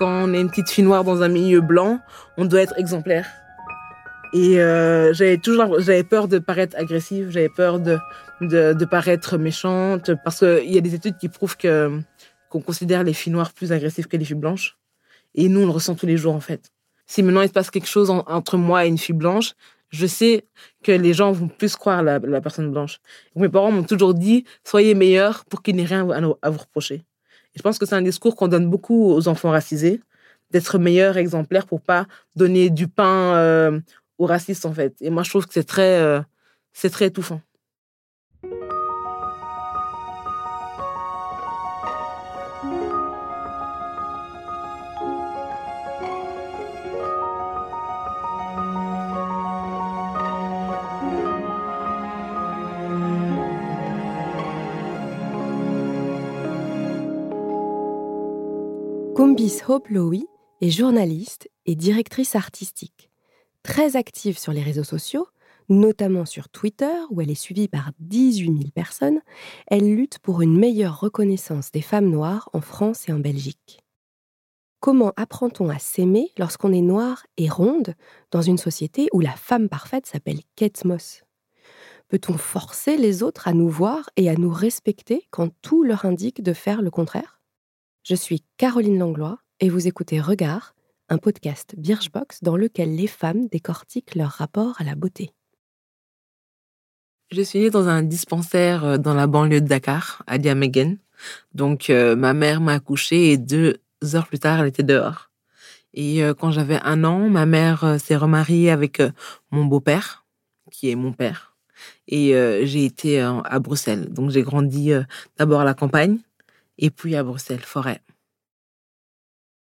quand on est une petite fille noire dans un milieu blanc, on doit être exemplaire. Et euh, j'avais toujours, j'avais peur de paraître agressive, j'avais peur de, de, paraître méchante, parce qu'il y a des études qui prouvent que qu'on considère les filles noires plus agressives que les filles blanches. Et nous, on le ressent tous les jours, en fait. Si maintenant il se passe quelque chose entre moi et une fille blanche, je sais que les gens vont plus croire la, la personne blanche. mes parents m'ont toujours dit, soyez meilleurs pour qu'il n'y ait rien à, à vous reprocher. Je pense que c'est un discours qu'on donne beaucoup aux enfants racisés, d'être meilleurs exemplaires pour pas donner du pain euh, aux racistes, en fait. Et moi, je trouve que c'est très, euh, c'est très étouffant. Combis Hope Lowy est journaliste et directrice artistique. Très active sur les réseaux sociaux, notamment sur Twitter, où elle est suivie par 18 000 personnes, elle lutte pour une meilleure reconnaissance des femmes noires en France et en Belgique. Comment apprend-on à s'aimer lorsqu'on est noire et ronde dans une société où la femme parfaite s'appelle Kate Moss? Peut-on forcer les autres à nous voir et à nous respecter quand tout leur indique de faire le contraire? Je suis Caroline Langlois et vous écoutez Regard, un podcast Birchbox dans lequel les femmes décortiquent leur rapport à la beauté. Je suis née dans un dispensaire euh, dans la banlieue de Dakar, à Diamegen. Donc, euh, ma mère m'a accouchée et deux heures plus tard, elle était dehors. Et euh, quand j'avais un an, ma mère s'est remariée avec mon beau-père, qui est mon père. Et j'ai été à Bruxelles. Donc, j'ai grandi d'abord à la campagne et puis à Bruxelles, forêt.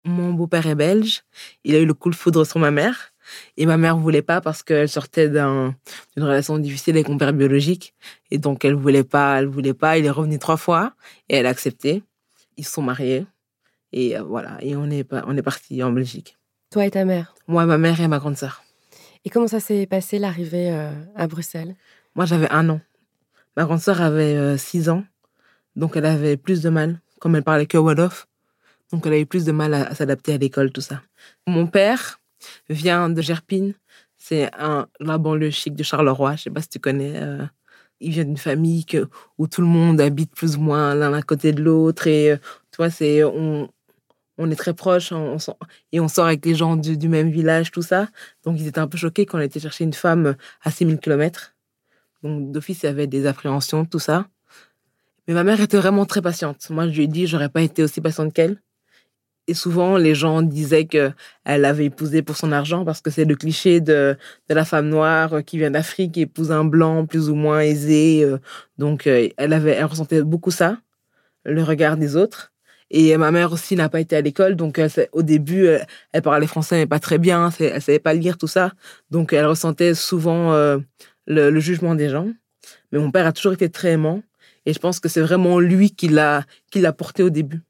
Mon beau-père est belge. Il a eu le coup de foudre sur ma mère. Et ma mère voulait pas parce qu'elle sortait d'une relation difficile avec mon père biologique. Et donc, elle voulait pas, elle voulait pas. Il est revenu trois fois et elle a accepté. Ils se sont mariés. Et euh, voilà. Et on est, on est parti en Belgique. Toi et ta mère? Moi, ma mère et ma grande sœur. Et comment ça s'est passé l'arrivée euh, à Bruxelles? Moi, j'avais un an. Ma grande sœur avait euh, six ans. Donc elle avait plus de mal, comme elle parlait que Wolof. Donc elle avait plus de mal à, s'adapter à l'école, tout ça. Mon père vient de Gerpine. C'est un, la banlieue chic de Charleroi. Je sais pas si tu connais. Euh, il vient d'une famille où tout le monde habite plus ou moins l'un à côté de l'autre. Et euh, tu vois, c'est, on, on est très proches on, et on sort avec les gens du, du, même village, tout ça. Donc ils étaient un peu choqués quand on était chercher une femme à 6000 km. Donc d'office, il y avait des appréhensions, tout ça. Mais ma mère était vraiment très patiente. Moi, je lui ai dit, j'aurais pas été aussi patiente qu'elle. Et souvent, les gens disaient qu'elle avait épousé pour son argent parce que c'est le cliché de, la femme noire qui vient d'Afrique et épouse un blanc plus ou moins aisé. Euh. Donc, euh, elle avait, elle ressentait beaucoup ça, le regard des autres. Et ma mère aussi n'a pas été à l'école, donc au début, elle, parlait français mais pas très bien, elle savait pas lire tout ça, donc elle ressentait souvent euh, le, jugement des gens. Mais mon père a toujours été très aimant, et je pense que c'est vraiment lui qui l'a, qui l'a porté au début.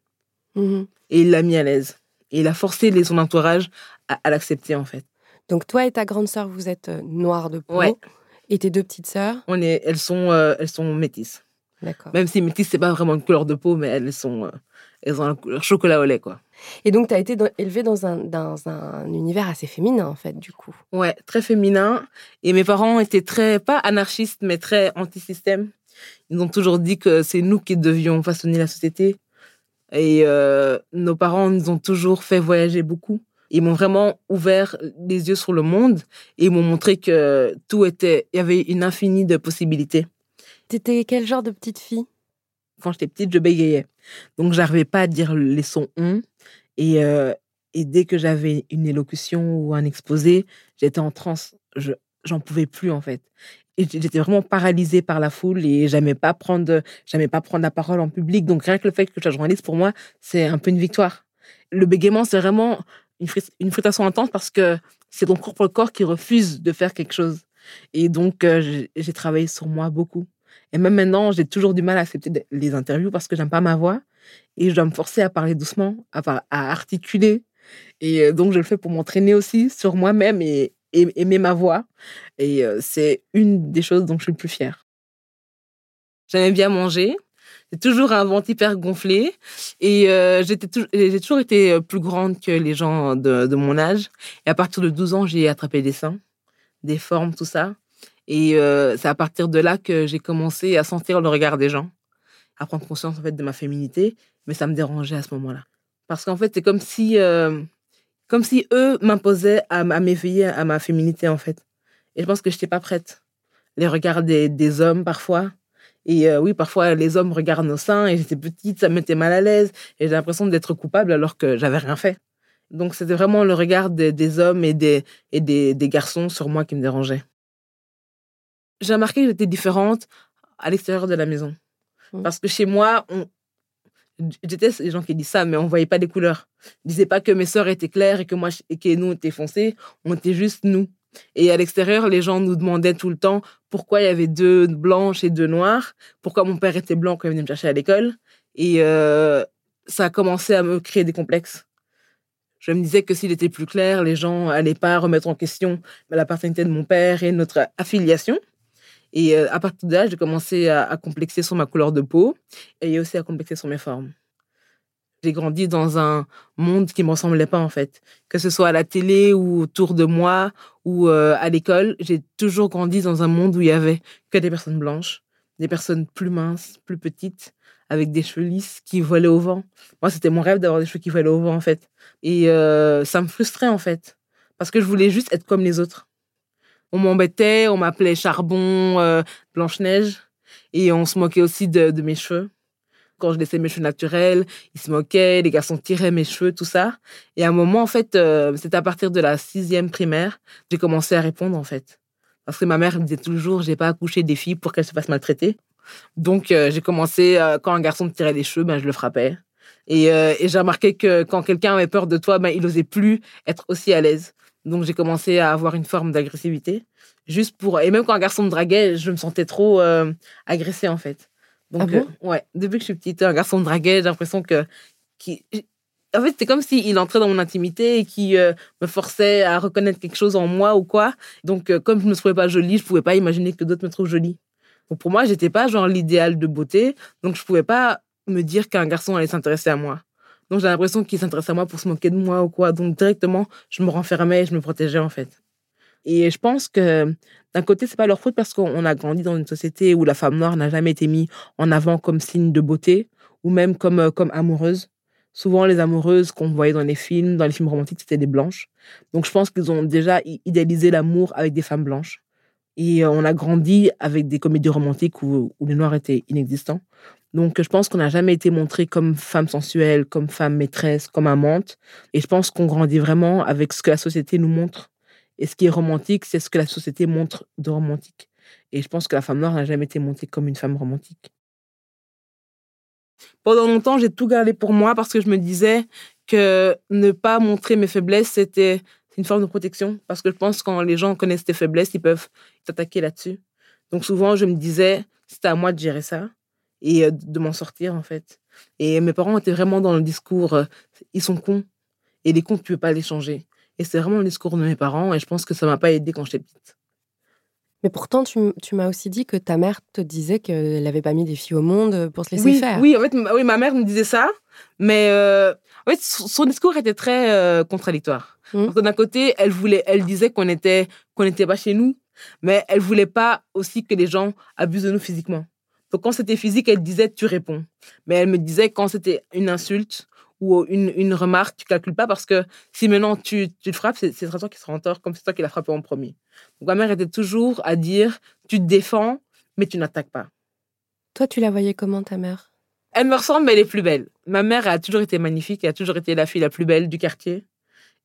Mm-hmm. Et il l'a mis à l'aise. Et il a forcé les, son entourage à, l'accepter, en fait. Donc, toi et ta grande sœur, vous êtes euh, noires de peau. Ouais. Et tes deux petites sœurs? On est, elles sont, euh, elles sont métisses. D'accord. Même si métisses, c'est pas vraiment une couleur de peau, mais elles sont, euh, elles ont la couleur chocolat au lait, quoi. Et donc, tu as été élevée dans un, dans un univers assez féminin, en fait, du coup. Ouais, très féminin. Et mes parents étaient très, pas anarchistes, mais très anti-système. Ils ont toujours dit que c'est nous qui devions façonner la société. Et euh, nos parents nous ont toujours fait voyager beaucoup. Ils m'ont vraiment ouvert les yeux sur le monde et ils m'ont montré que tout était, il y avait une infinie de possibilités. T'étais quel genre de petite fille? Quand j'étais petite, je bégayais. Donc, j'arrivais pas à dire les sons on. Et, euh, et dès que j'avais une élocution ou un exposé, j'étais en transe. Je, j'en pouvais plus, en fait j'étais vraiment paralysée par la foule et j'aimais pas prendre j'aimais pas prendre la parole en public. Donc rien que le fait que je sois journaliste pour moi c'est un peu une victoire. Le bégaiement c'est vraiment une, une frustration intense parce que c'est ton propre corps qui refuse de faire quelque chose. Et donc euh, j'ai travaillé sur moi beaucoup. Et même maintenant j'ai toujours du mal à accepter les interviews parce que j'aime pas ma voix et je dois me forcer à parler doucement à, à articuler. Et euh, donc je le fais pour m'entraîner aussi sur moi-même et, aimer ma voix. Et c'est une des choses dont je suis le plus fière. J'aimais bien manger. J'ai toujours un ventre hyper gonflé. Et j'étais j'ai toujours été plus grande que les gens de, mon âge. Et à partir de 12 ans, j'ai attrapé des seins, des formes, tout ça. Et c'est à partir de là que j'ai commencé à sentir le regard des gens, à prendre conscience en fait de ma féminité. Mais ça me dérangeait à ce moment-là. Parce qu'en fait, c'est comme si, comme si eux m'imposaient à, à m'éveiller à ma féminité, en fait. Et je pense que je n'étais pas prête. Les regards des, des hommes, parfois, et euh, oui, parfois, les hommes regardent nos seins et j'étais petite, ça me mettait mal à l'aise et j'ai l'impression d'être coupable alors que j'avais rien fait. Donc, c'était vraiment le regard des, hommes et, des, et des, des, garçons sur moi qui me dérangeait. J'ai remarqué que j'étais différente à l'extérieur de la maison. Mmh. Parce que chez moi, on... j'étais les gens qui disent ça, mais on voyait pas les couleurs. Je disais pas que mes sœurs étaient claires et que moi et que nous étions foncés. On était juste nous. Et à l'extérieur, les gens nous demandaient tout le temps pourquoi il y avait deux blanches et deux noires, pourquoi mon père était blanc quand il venait me chercher à l'école. Et euh, ça a commencé à me créer des complexes. Je me disais que s'il était plus clair, les gens n'allaient pas remettre en question la paternité de mon père et notre affiliation. Et euh, à partir de là, j'ai commencé à, complexer sur ma couleur de peau et aussi à complexer sur mes formes. J'ai grandi dans un monde qui ne me ressemblait pas en fait. Que ce soit à la télé ou autour de moi ou euh, à l'école, j'ai toujours grandi dans un monde où il y avait que des personnes blanches, des personnes plus minces, plus petites, avec des cheveux lisses qui volaient au vent. Moi, c'était mon rêve d'avoir des cheveux qui volaient au vent en fait. Et euh, ça me frustrait en fait. Parce que je voulais juste être comme les autres. On m'embêtait, on m'appelait Charbon, euh, Blanche-Neige. Et on se moquait aussi de, mes cheveux quand je laissais mes cheveux naturels, ils se moquaient, les garçons tiraient mes cheveux, tout ça. Et à un moment, en fait, euh, c'était à partir de la sixième primaire, j'ai commencé à répondre, en fait. Parce que ma mère me disait toujours, j'ai pas accouché des filles pour qu'elles se fassent maltraiter. Donc, euh, j'ai commencé, euh, quand un garçon me tirait les cheveux, ben, je le frappais. Et, et j'ai remarqué que quand quelqu'un avait peur de toi, ben, il n'osait plus être aussi à l'aise. Donc, j'ai commencé à avoir une forme d'agressivité. Juste pour. Et même quand un garçon me draguait, je me sentais trop agressée, en fait. Donc, ah euh, ouais, depuis que je suis petite, un garçon me draguait, j'ai l'impression que. Qui, en fait, c'était comme s'il entrait dans mon intimité et qui euh, me forçait à reconnaître quelque chose en moi ou quoi. Donc, euh, comme je ne me trouvais pas jolie, je ne pouvais pas imaginer que d'autres me trouvent jolie. Donc, pour moi, j'étais pas genre l'idéal de beauté. Donc, je ne pouvais pas me dire qu'un garçon allait s'intéresser à moi. Donc, j'ai l'impression qu'il s'intéressait à moi pour se moquer de moi ou quoi. Donc, directement, je me renfermais et je me protégeais, en fait. Et je pense que d'un côté, c'est pas leur faute parce qu'on a grandi dans une société où la femme noire n'a jamais été mise en avant comme signe de beauté ou même comme, euh, comme amoureuse. Souvent, les amoureuses qu'on voyait dans les films, dans les films romantiques, c'était des blanches. Donc, je pense qu'ils ont déjà idéalisé l'amour avec des femmes blanches. Et euh, on a grandi avec des comédies romantiques où, où les noirs étaient inexistants. Donc, je pense qu'on n'a jamais été montré comme femme sensuelle, comme femme maîtresse, comme amante. Et je pense qu'on grandit vraiment avec ce que la société nous montre et ce qui est romantique, c'est ce que la société montre de romantique. Et je pense que la femme noire n'a jamais été montée comme une femme romantique. Pendant longtemps, j'ai tout gardé pour moi parce que je me disais que ne pas montrer mes faiblesses, c'était une forme de protection. Parce que je pense que quand les gens connaissent tes faiblesses, ils peuvent t'attaquer là-dessus. Donc souvent, je me disais, c'était à moi de gérer ça et euh, de m'en sortir, en fait. Et mes parents étaient vraiment dans le discours, euh, ils sont cons. Et les cons, tu ne peux pas les changer. Et c'est vraiment le discours de mes parents et je pense que ça m'a pas aidé quand j'étais petite. Mais pourtant, tu, tu m'as aussi dit que ta mère te disait qu'elle n'avait pas mis des filles au monde pour se laisser oui, faire. Oui, en fait, oui, ma mère me disait ça, mais euh, en fait, son discours était très euh, contradictoire. Mmh. Parce que d'un côté, elle voulait, elle disait qu'on était qu'on n'était pas chez nous, mais elle voulait pas aussi que les gens abusent de nous physiquement. Donc quand c'était physique, elle disait tu réponds. Mais elle me disait quand c'était une insulte ou une, une remarque, tu calcules pas parce que si maintenant tu, tu te frappes, c'est toi qui sera en tort, comme c'est toi qui l'as frappé en premier. Donc ma mère était toujours à dire tu te défends, mais tu n'attaques pas. Toi, tu la voyais comment ta mère? Elle me ressemble, mais elle est plus belle. Ma mère a toujours été magnifique, elle a toujours été la fille la plus belle du quartier.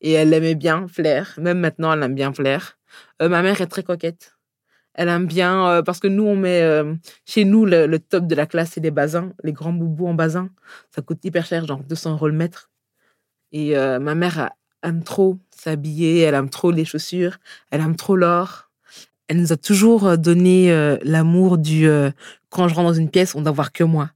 Et elle aimait bien Flair. Même maintenant, elle aime bien Flair. Euh, ma mère est très coquette. Elle aime bien, euh, parce que nous, on met, euh, chez nous, le, top de la classe, c'est les basins, les grands boubous en basin. Ça coûte hyper cher, genre 200 euros le mètre. Et euh, ma mère aime trop s'habiller, elle aime trop les chaussures, elle aime trop l'or. Elle nous a toujours donné l'amour du quand je rentre dans une pièce, on doit voir que moi.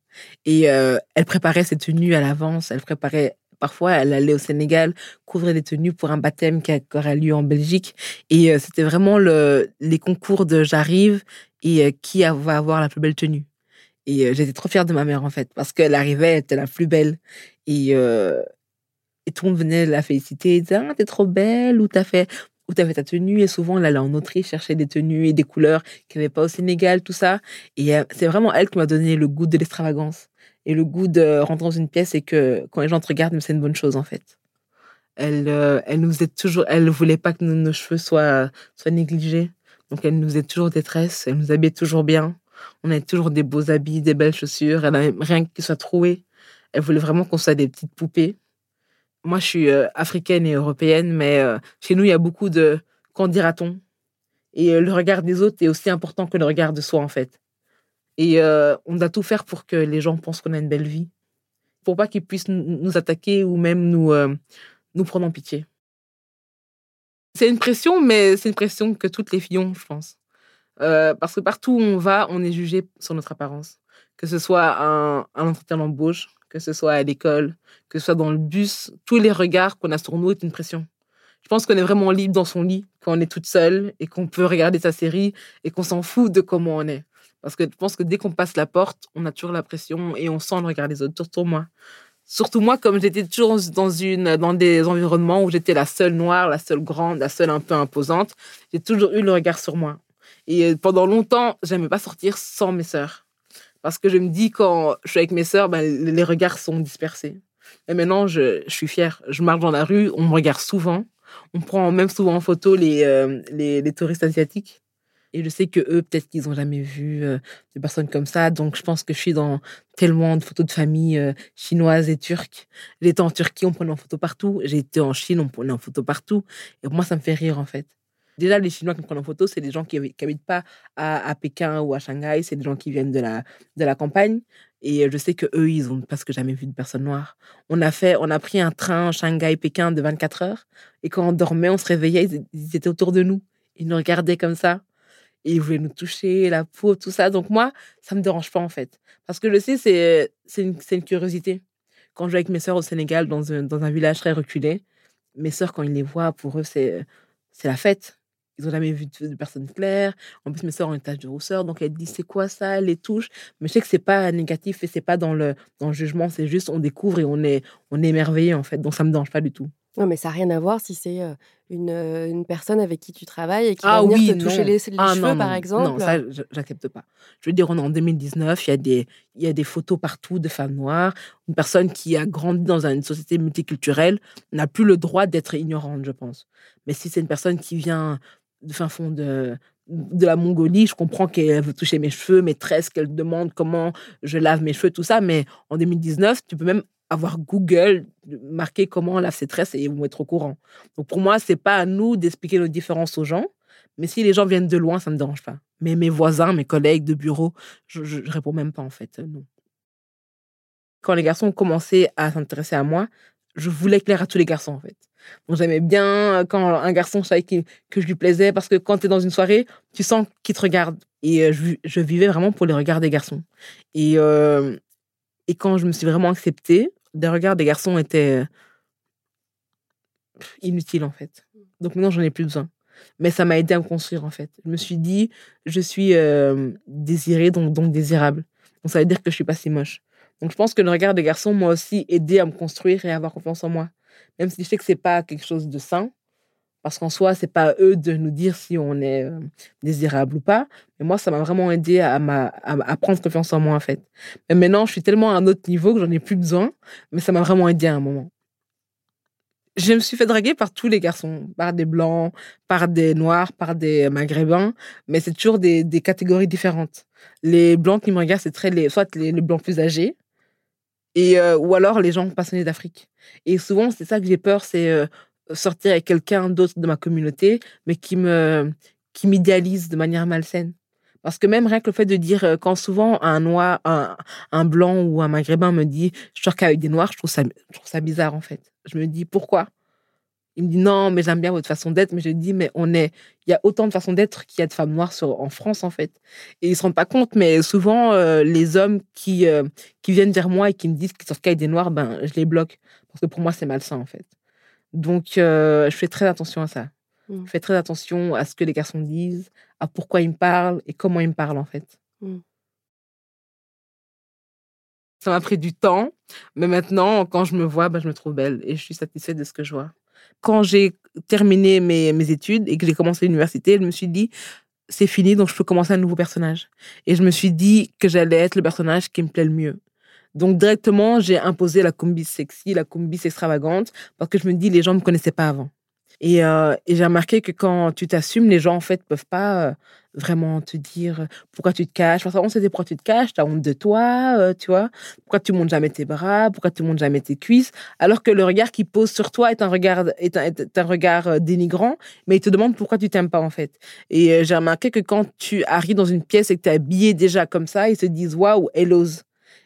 Et elle préparait ses tenues à l'avance, elle préparait Parfois, elle allait au Sénégal couvrir des tenues pour un baptême qui aurait lieu en Belgique. Et euh, c'était vraiment le, les concours de j'arrive et euh, qui va avoir la plus belle tenue. Et euh, j'étais trop fière de ma mère, en fait, parce qu'elle arrivait, elle était la plus belle. Et, et tout le monde venait la féliciter, disait Ah, t'es trop belle, ou t'as fait, t'as fait ta tenue? Et souvent, elle allait en Autriche chercher des tenues et des couleurs qu'il n'y avait pas au Sénégal, tout ça. Et c'est vraiment elle qui m'a donné le goût de l'extravagance et le goût de rentrer dans une pièce et que quand les gens te regardent, c'est une bonne chose, en fait. Elle, elle nous aide toujours, elle voulait pas que nos, cheveux soient, soient négligés. Donc, elle nous aide toujours détresse, elle nous habillait toujours bien. On avait toujours des beaux habits, des belles chaussures. Elle n'avait rien qui soit troué. Elle voulait vraiment qu'on soit des petites poupées. Moi, je suis euh, africaine et européenne, mais euh, chez nous, il y a beaucoup de qu'en dira-t-on? Et euh, le regard des autres est aussi important que le regard de soi, en fait. Et on doit tout faire pour que les gens pensent qu'on a une belle vie. Pour pas qu'ils puissent nous attaquer ou même nous, nous prendre en pitié. C'est une pression, mais c'est une pression que toutes les filles ont, je pense. Euh, parce que partout où on va, on est jugé sur notre apparence. Que ce soit un, un entretien d'embauche, que ce soit à l'école, que ce soit dans le bus, tous les regards qu'on a sur nous est une pression. Je pense qu'on est vraiment libre dans son lit quand on est toute seule et qu'on peut regarder sa série et qu'on s'en fout de comment on est. Parce que je pense que dès qu'on passe la porte, on a toujours la pression et on sent le regard des autres, surtout moi. Surtout moi, comme j'étais toujours dans, une, dans des environnements où j'étais la seule noire, la seule grande, la seule un peu imposante, j'ai toujours eu le regard sur moi. Et euh, pendant longtemps, j'aimais pas sortir sans mes sœurs. Parce que je me dis, quand je suis avec mes sœurs, ben, les regards sont dispersés. Et maintenant, je, suis fière. Je marche dans la rue, on me regarde souvent. On prend même souvent en photo les, euh, les, les, touristes asiatiques. Et je sais que eux, peut-être qu'ils n'ont jamais vu euh, des personnes comme ça. Donc, je pense que je suis dans tellement de photos de famille euh, chinoises et turques. J'étais en Turquie, on prenait en photo partout. Été en Chine, on prenait en photo partout. Et moi, ça me fait rire, en fait. Déjà, les Chinois qui me prennent en photo, c'est des gens qui n'habitent pas à, Pékin ou à Shanghai, c'est des gens qui viennent de la, de la campagne. Et je sais que eux, ils ont presque jamais vu de personne noire. On a fait, on a pris un train Shanghai-Pékin de 24 heures. Et quand on dormait, on se réveillait, ils, étaient autour de nous. Ils nous regardaient comme ça. Et ils voulaient nous toucher, la peau, tout ça. Donc moi, ça me dérange pas en fait. Parce que je sais, c'est, une, curiosité. Quand je vais avec mes sœurs au Sénégal, dans un, dans un village très reculé, mes sœurs, quand ils les voient, pour eux, c'est, la fête ils n'ont jamais vu de, personne claire. En plus, mes soeurs ont une tache de rousseur, donc elles disent c'est quoi ça, les touches. Mais je sais que c'est pas négatif et c'est pas dans le, dans jugement, c'est juste on découvre et on est, on est émerveillé en fait. Donc ça me dérange pas du tout. Non, mais ça n'a rien à voir si c'est une, une, personne avec qui tu travailles et qui ah, va venir oui, te toucher les, les ah, cheveux, non, par exemple. Non, ça, j'accepte pas. Je veux dire, on est en 2019, il y, a des, il y a des photos partout de femmes noires. Une personne qui a grandi dans une société multiculturelle n'a plus le droit d'être ignorante, je pense. Mais si c'est une personne qui vient de fin fond de, de la Mongolie, je comprends qu'elle veut toucher mes cheveux, mes tresses, qu'elle demande comment je lave mes cheveux, tout ça. Mais en 2019, tu peux même avoir Google marquer comment on lave ses et ils vont être au courant. Donc pour moi, c'est pas à nous d'expliquer nos différences aux gens. Mais si les gens viennent de loin, ça ne me dérange pas. Mais mes voisins, mes collègues de bureau, je, ne réponds même pas en fait. Non. Quand les garçons ont commencé à s'intéresser à moi, je voulais plaire à tous les garçons en fait. Donc j'aimais bien euh, quand un garçon savait que, que je lui plaisais parce que quand tu es dans une soirée, tu sens qu'il te regarde. Et euh, je, je, vivais vraiment pour les regards des garçons. Et, euh, et quand je me suis vraiment acceptée, les regards des garçons étaient inutiles en fait. Donc maintenant, j'en ai plus besoin. Mais ça m'a aidé à me construire en fait. Je me suis dit, je suis désirée, donc, donc désirable. Donc ça veut dire que je suis pas si moche. Donc je pense que le regard des garçons m'a aussi aidé à me construire et à avoir confiance en moi. Même si je sais que c'est pas quelque chose de sain, parce qu'en soi, c'est pas à eux de nous dire si on est euh, désirable ou pas. Mais moi, ça m'a vraiment aidé à, prendre confiance en moi, en fait. Mais maintenant, je suis tellement à un autre niveau que j'en ai plus besoin, mais ça m'a vraiment aidé à un moment. Je me suis fait draguer par tous les garçons, par des blancs, par des noirs, par des maghrébins, mais c'est toujours des, catégories différentes. Les blancs qui me regardent, c'est très les, soit les, les blancs plus âgés, et, euh, ou alors les gens passionnés d'Afrique. Et souvent, c'est ça que j'ai peur, c'est euh, sortir avec quelqu'un d'autre de ma communauté, mais qui me qui m'idéalise de manière malsaine. Parce que même rien que le fait de dire, euh, quand souvent un noir, un, un blanc ou un maghrébin me dit, je sors qu'avec des noirs, je trouve, ça, je trouve ça bizarre en fait. Je me dis, pourquoi? Il me dit non, mais j'aime bien votre façon d'être. Mais je dis, mais on est, il y a autant de façons d'être qu'il y a de femmes noires en France, en fait. Et ils se rendent pas compte, mais souvent, euh, les hommes qui, euh, qui viennent vers moi et qui me disent qu'ils sortent des noirs, ben, je les bloque. Parce que pour moi, c'est malsain, en fait. Donc, euh, je fais très attention à ça. Mmh. Je fais très attention à ce que les garçons disent, à pourquoi ils me parlent et comment ils me parlent, en fait. Mmh. Ça m'a pris du temps, mais maintenant, quand je me vois, bah, je me trouve belle et je suis satisfaite de ce que je vois. Quand j'ai terminé mes, mes études et que j'ai commencé l'université, je me suis dit, c'est fini, donc je peux commencer un nouveau personnage. Et je me suis dit que j'allais être le personnage qui me plaît le mieux. Donc directement, j'ai imposé la combi sexy, la combi extravagante, parce que je me dis, les gens ne me connaissaient pas avant. Et, euh, et j'ai remarqué que quand tu t'assumes, les gens, en fait, peuvent pas euh, vraiment te dire euh, pourquoi tu te caches? Parce qu'on sait pourquoi tu te caches, tu as honte de toi, tu vois? Pourquoi tu montes jamais tes bras, pourquoi tu montes jamais tes cuisses? Alors que le regard qu'il pose sur toi est un regard, est un, regard dénigrant, mais il te demande pourquoi tu t'aimes pas, en fait. Et j'ai remarqué que quand tu arrives dans une pièce et que tu es habillé déjà comme ça, ils se disent waouh, elle ose.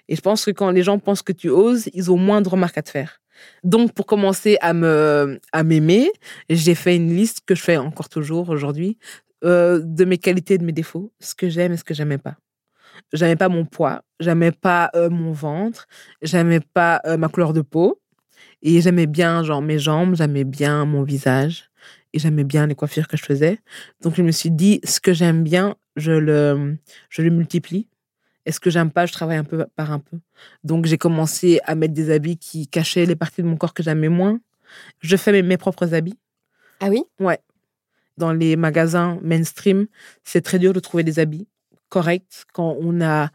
Et je pense que quand les gens pensent que tu oses, ils ont moins de remarques à te faire. Donc, pour commencer à me à m'aimer, j'ai fait une liste que je fais encore toujours aujourd'hui euh, de mes qualités et de mes défauts, ce que j'aime et ce que j'aimais pas. J'aimais pas mon poids, j'aimais pas euh, mon ventre, j'aimais pas euh, ma couleur de peau et j'aimais bien genre mes jambes, j'aimais bien mon visage et j'aimais bien les coiffures que je faisais. Donc je me suis dit ce que j'aime bien, je le je le multiplie et ce que j'aime pas, je travaille un peu par un peu. Donc j'ai commencé à mettre des habits qui cachaient les parties de mon corps que j'aimais moins. Je fais mes, mes propres habits. Ah oui? Ouais. Dans les magasins mainstream, c'est très dur de trouver des habits corrects quand on a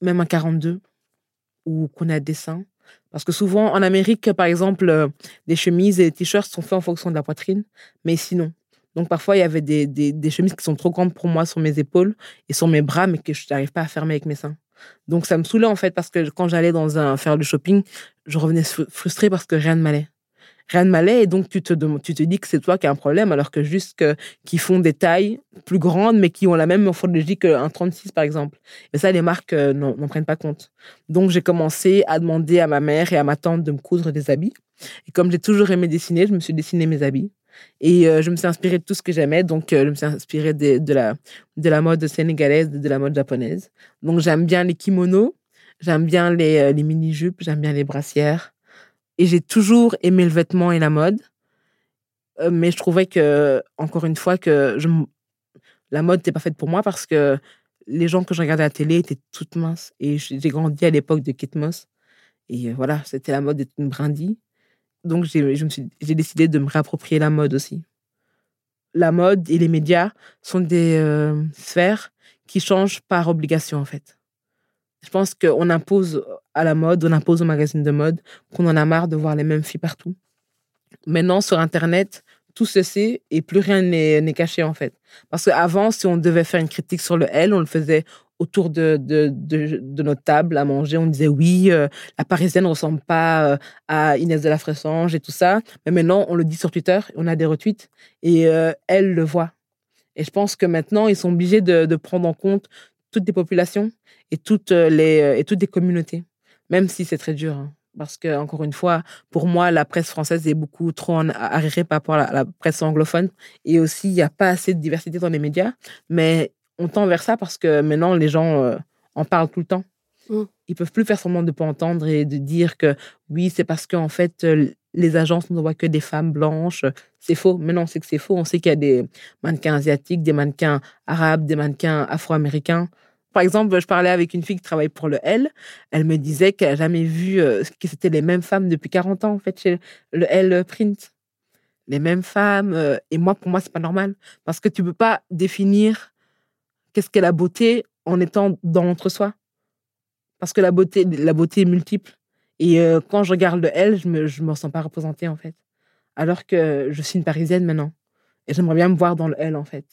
même un 42 ou qu'on a des seins. Parce que souvent, en Amérique, par exemple, euh, les chemises et les t-shirts sont faits en fonction de la poitrine, mais sinon. Donc parfois, il y avait des, des, chemises qui sont trop grandes pour moi sur mes épaules et sur mes bras, mais que je n'arrive pas à fermer avec mes seins. Donc ça me saoulait en fait, parce que quand j'allais dans un faire du shopping, je revenais fru- frustrée parce que rien ne m'allait. Rien ne m'allait et donc tu te, tu te dis que c'est toi qui as un problème, alors que juste que, qui font des tailles plus grandes, mais qui ont la même morphologie qu'un 36 par exemple. Et ça, les marques euh, n'en prennent pas compte. Donc j'ai commencé à demander à ma mère et à ma tante de me coudre des habits. Et comme j'ai toujours aimé dessiner, je me suis dessiné mes habits. Et euh, je me suis inspirée de tout ce que j'aimais. Donc, euh, je me suis inspirée de, la, de la mode sénégalaise, de, la mode japonaise. Donc, j'aime bien les kimonos, j'aime bien les, euh, mini-jupes, j'aime bien les brassières. Et j'ai toujours aimé le vêtement et la mode. Mais je trouvais que, encore une fois, que la mode n'était pas faite pour moi parce que les gens que je regardais à la télé étaient toutes minces. Et j'ai grandi à l'époque de Kate Moss. Et voilà, c'était la mode d'être une brindille. Donc, j'ai décidé de me réapproprier la mode aussi. La mode et les médias sont des euh, sphères qui changent par obligation, en fait. Je pense qu'on impose à la mode, on impose aux magazines de mode, qu'on en a marre de voir les mêmes filles partout. Maintenant, sur Internet, tout sait et plus rien n'est caché, en fait. Parce qu'avant, si on devait faire une critique sur le L, on le faisait autour de, de, de, notre table à manger. On disait oui, euh, la parisienne ne ressemble pas euh, à Inès de la Fressange et tout ça. Mais maintenant, on le dit sur Twitter, on a des retweets et euh, elle le voit. Et je pense que maintenant, ils sont obligés de, prendre en compte toutes les populations et toutes les, et toutes les communautés, même si c'est très dur. hein. Parce que, encore une fois, pour moi, la presse française est beaucoup trop en arriéré par rapport à la, presse anglophone. Et aussi, il n'y a pas assez de diversité dans les médias. Mais on tend vers ça parce que maintenant, les gens euh, en parlent tout le temps. Mm. Ils peuvent plus faire semblant de ne pas entendre et de dire que oui, c'est parce qu'en fait, euh, les agences ne voient que des femmes blanches. C'est faux. Mais non, c'est que c'est faux. On sait qu'il y a des mannequins asiatiques, des mannequins arabes, des mannequins afro-américains. Par exemple, je parlais avec une fille qui travaille pour le L. Elle me disait qu'elle n'a jamais vu euh, que c'était les mêmes femmes depuis 40 ans, en fait, chez le L Print. Les mêmes femmes. euh, et moi, pour moi, c'est pas normal. Parce que tu peux pas définir qu'est-ce qu'est la beauté en étant dans l'entre-soi. Parce que la beauté, la beauté est multiple. Et euh, quand je regarde le L, je me, je me sens pas représentée, en fait. Alors que je suis une Parisienne maintenant. Et j'aimerais bien me voir dans le L, en fait.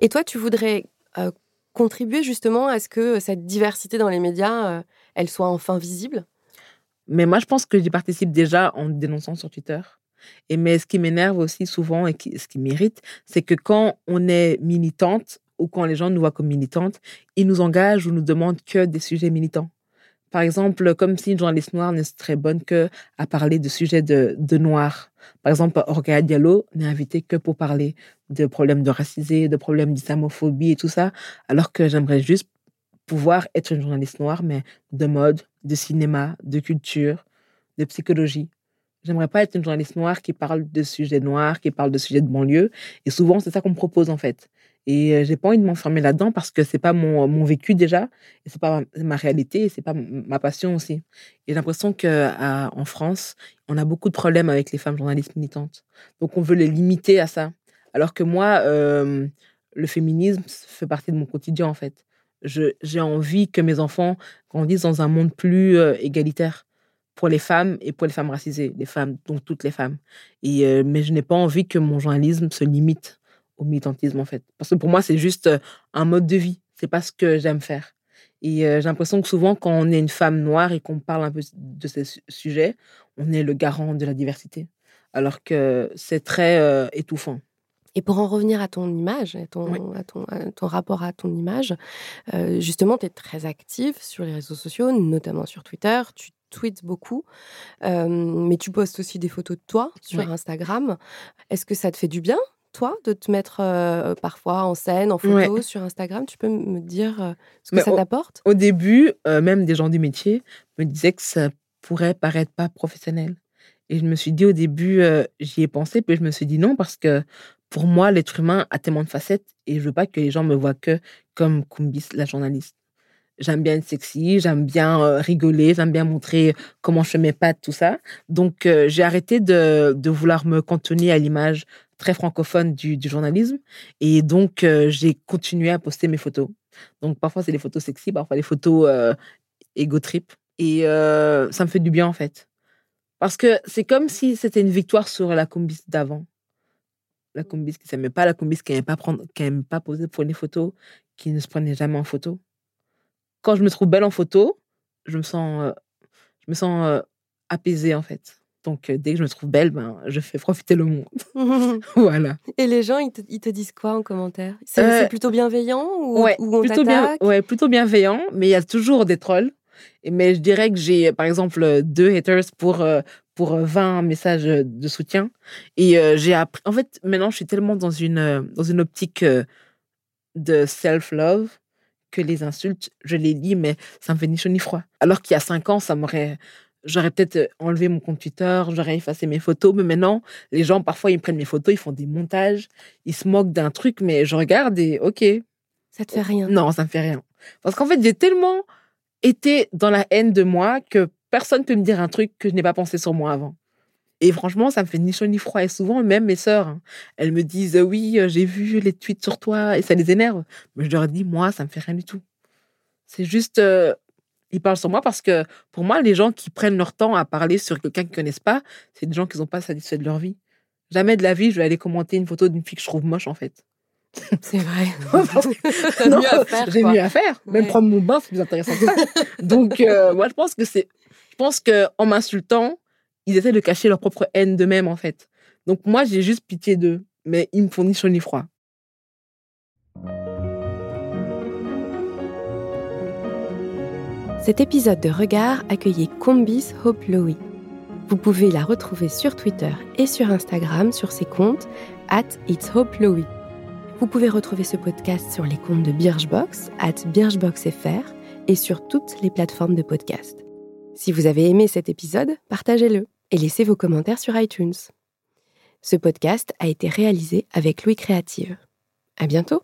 Et toi, tu voudrais euh, contribuer justement à ce que cette diversité dans les médias, euh, elle soit enfin visible? Mais moi, je pense que j'y participe déjà en dénonçant sur Twitter. Et mais ce qui m'énerve aussi souvent et ce qui m'irrite, c'est que quand on est militante ou quand les gens nous voient comme militante, ils nous engagent ou nous demandent que des sujets militants. Par exemple, comme si une journaliste noire ne serait bonne que à parler de sujets de, de noirs. Par exemple, Orgaya Diallo n'est invitée que pour parler de problèmes de racisé, de problèmes d'islamophobie et tout ça, alors que j'aimerais juste pouvoir être une journaliste noire, mais de mode, de cinéma, de culture, de psychologie. J'aimerais pas être une journaliste noire qui parle de sujets noirs, qui parle de sujets de banlieue. Et souvent, c'est ça qu'on me propose, en fait. Et euh, j'ai pas envie de m'enfermer là-dedans parce que c'est pas mon, mon vécu déjà, et c'est pas ma, réalité, et c'est pas ma passion aussi. Et j'ai l'impression que en France, on a beaucoup de problèmes avec les femmes journalistes militantes. Donc on veut les limiter à ça. Alors que moi, euh, le féminisme fait partie de mon quotidien en fait. J'ai envie que mes enfants grandissent dans un monde plus euh, égalitaire pour les femmes et pour les femmes racisées, les femmes, donc toutes les femmes. Et, euh, mais je n'ai pas envie que mon journalisme se limite au militantisme en fait. Parce que pour moi, c'est juste euh, un mode de vie. C'est pas ce que j'aime faire. Et euh, j'ai l'impression que souvent, quand on est une femme noire et qu'on parle un peu de ces su- sujets, on est le garant de la diversité. Alors que c'est très euh, étouffant. Et pour en revenir à ton image, à ton, Oui. à ton, à ton rapport à ton image, euh, justement, tu es très active sur les réseaux sociaux, notamment sur Twitter. Tu tweets beaucoup, euh, mais tu postes aussi des photos de toi sur Oui. Instagram. Est-ce que ça te fait du bien, toi, de te mettre euh, parfois en scène, en photo sur Instagram Tu peux me dire euh, ce que Mais ça t'apporte? Au début, euh, même des gens du métier me disaient que ça pourrait paraître pas professionnel. Et je me suis dit au début, j'y ai pensé, puis je me suis dit non, parce que pour moi, l'être humain a tellement de facettes et je veux pas que les gens me voient que comme Kumbis, la journaliste. J'aime bien être sexy, j'aime bien rigoler, j'aime bien montrer comment je fais mes pattes, tout ça. Donc, j'ai arrêté de, de vouloir me cantonner à l'image très francophone du, journalisme. Et donc, euh, j'ai continué à poster mes photos. Donc, parfois, c'est des photos sexy, parfois des photos euh, ego trip. Et euh, ça me fait du bien, en fait. Parce que c'est comme si c'était une victoire sur la combis d'avant. La combis qui s'aimait pas, la combis qui n'aimait pas, prendre, qui pas poser pour les photos, qui ne se prenait jamais en photo. Quand je me trouve belle en photo, je me sens, euh, je me sens apaisée, en fait. Donc, euh, dès que je me trouve belle, ben, je fais profiter le monde. voilà. Et les gens, ils te, ils te disent quoi en commentaire? C'est Euh, c'est plutôt bienveillant ou, ouais, ou on plutôt bien, ouais, plutôt bienveillant, mais il y a toujours des trolls. Et- Mais je dirais que j'ai, par exemple, deux haters pour, euh, pour euh, 20 messages de soutien. Et euh, j'ai appris. En fait, maintenant, je suis tellement dans une, dans une optique de self-love que les insultes, je les lis, mais ça me fait ni chaud ni froid. Alors qu'il y a cinq ans, ça m'aurait. J'aurais peut-être euh, enlevé mon compte Twitter, j'aurais effacé mes photos, mais maintenant, les gens, parfois, ils prennent mes photos, ils font des montages, ils se moquent d'un truc, mais je regarde et OK, Ça te fait rien non, ça me fait rien. Parce qu'en fait, j'ai tellement été dans la haine de moi que personne peut me dire un truc que je n'ai pas pensé sur moi avant. Et franchement, ça me fait ni chaud ni froid. Et souvent, même mes sœurs, hein, elles me disent euh, Oui, euh, j'ai vu les tweets sur toi et ça les énerve. Mais je leur dis Moi, ça me fait rien du tout. C'est juste. euh, ils parlent sur moi parce que pour moi, les gens qui prennent leur temps à parler sur quelqu'un qu'ils ne connaissent pas, c'est des gens qui n'ont pas satisfait de leur vie. Jamais de la vie, je vais aller commenter une photo d'une fille que je trouve moche, en fait. C'est vrai. J'ai mieux à faire. Même Ouais. prendre mon bain, c'est plus intéressant que ça. Donc, euh, moi, je pense que c'est. Je pense qu'en m'insultant, ils essaient de cacher leur propre haine d'eux-mêmes, en fait. Donc, moi, j'ai juste pitié d'eux. Mais ils me font ni chaud ni froid. Cet épisode de Regard accueillait Combis Hope Lowy. Vous pouvez la retrouver sur Twitter et sur Instagram sur ses comptes at It's Hope Lowy. Vous pouvez retrouver ce podcast sur les comptes de Birchbox, at BirchboxFR et sur toutes les plateformes de podcast. Si vous avez aimé cet épisode, partagez-le et laissez vos commentaires sur iTunes. Ce podcast a été réalisé avec Louis Créative. À bientôt!